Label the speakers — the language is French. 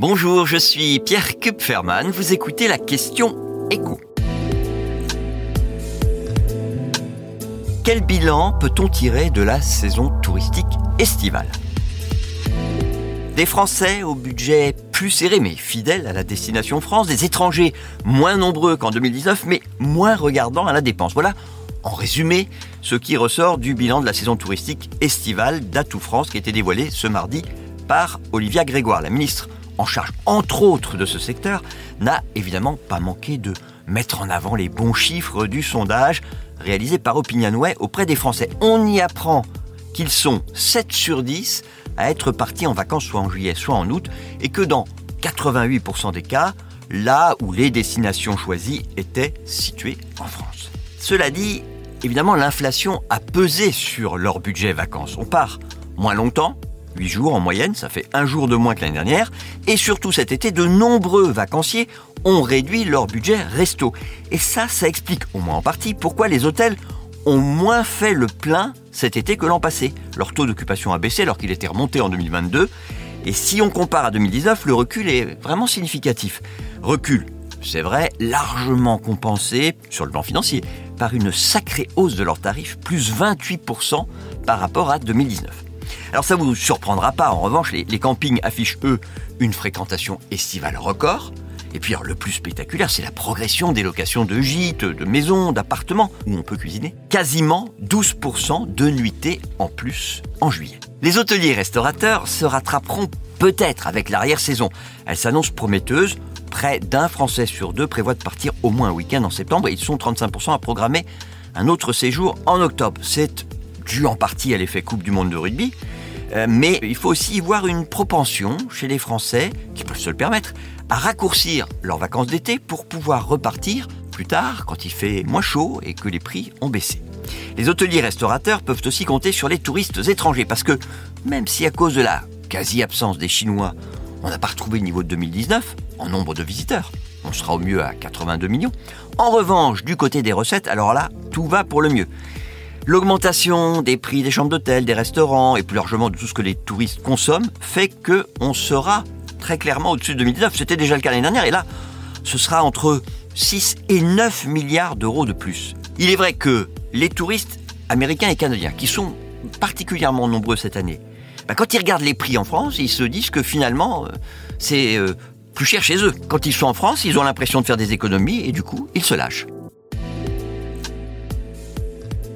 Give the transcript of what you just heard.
Speaker 1: Bonjour, je suis Pierre Kupferman. Vous écoutez la question écho. Quel bilan peut-on tirer de la saison touristique estivale? Des Français au budget plus serré mais fidèles à la destination France, des étrangers moins nombreux qu'en 2019 mais moins regardants à la dépense. Voilà, en résumé, ce qui ressort du bilan de la saison touristique estivale d'Atout France qui a été dévoilé ce mardi par Olivia Grégoire, la ministre en charge entre autres de ce secteur, n'a évidemment pas manqué de mettre en avant les bons chiffres du sondage réalisé par Opinionway auprès des Français. On y apprend qu'ils sont 7 sur 10 à être partis en vacances soit en juillet, soit en août, et que dans 88% des cas, là où les destinations choisies étaient situées en France. Cela dit, évidemment, l'inflation a pesé sur leur budget vacances. On part moins longtemps, 8 jours en moyenne, ça fait un jour de moins que l'année dernière. Et surtout cet été, de nombreux vacanciers ont réduit leur budget resto. Et ça, ça explique au moins en partie pourquoi les hôtels ont moins fait le plein cet été que l'an passé. Leur taux d'occupation a baissé alors qu'il était remonté en 2022. Et si on compare à 2019, le recul est vraiment significatif. Recul, c'est vrai, largement compensé sur le plan financier par une sacrée hausse de leurs tarifs, plus 28% par rapport à 2019. Alors ça vous surprendra pas, en revanche, les, campings affichent eux une fréquentation estivale record. Et puis le plus spectaculaire, c'est la progression des locations de gîtes, de maisons, d'appartements où on peut cuisiner. Quasiment 12% de nuitées en plus en juillet. Les hôteliers restaurateurs se rattraperont peut-être avec l'arrière-saison. Elle s'annonce prometteuse. Près d'un Français sur deux prévoit de partir au moins un week-end en septembre et ils sont 35% à programmer un autre séjour en octobre. C'est dû en partie à l'effet Coupe du Monde de rugby. Euh, mais il faut aussi y voir une propension chez les Français, qui peuvent se le permettre, à raccourcir leurs vacances d'été pour pouvoir repartir plus tard quand il fait moins chaud et que les prix ont baissé. Les hôteliers restaurateurs peuvent aussi compter sur les touristes étrangers parce que même si à cause de la quasi-absence des Chinois, on n'a pas retrouvé le niveau de 2019 en nombre de visiteurs, on sera au mieux à 82 millions. En revanche, du côté des recettes, alors là, tout va pour le mieux. L'augmentation des prix des chambres d'hôtel, des restaurants et plus largement de tout ce que les touristes consomment fait que on sera très clairement au-dessus de 2019. C'était déjà le cas l'année dernière et là, ce sera entre 6 et 9 milliards d'euros de plus. Il est vrai que les touristes américains et canadiens, qui sont particulièrement nombreux cette année, bah, quand ils regardent les prix en France, ils se disent que finalement, euh, c'est euh, plus cher chez eux. Quand ils sont en France, ils ont l'impression de faire des économies et du coup, ils se lâchent.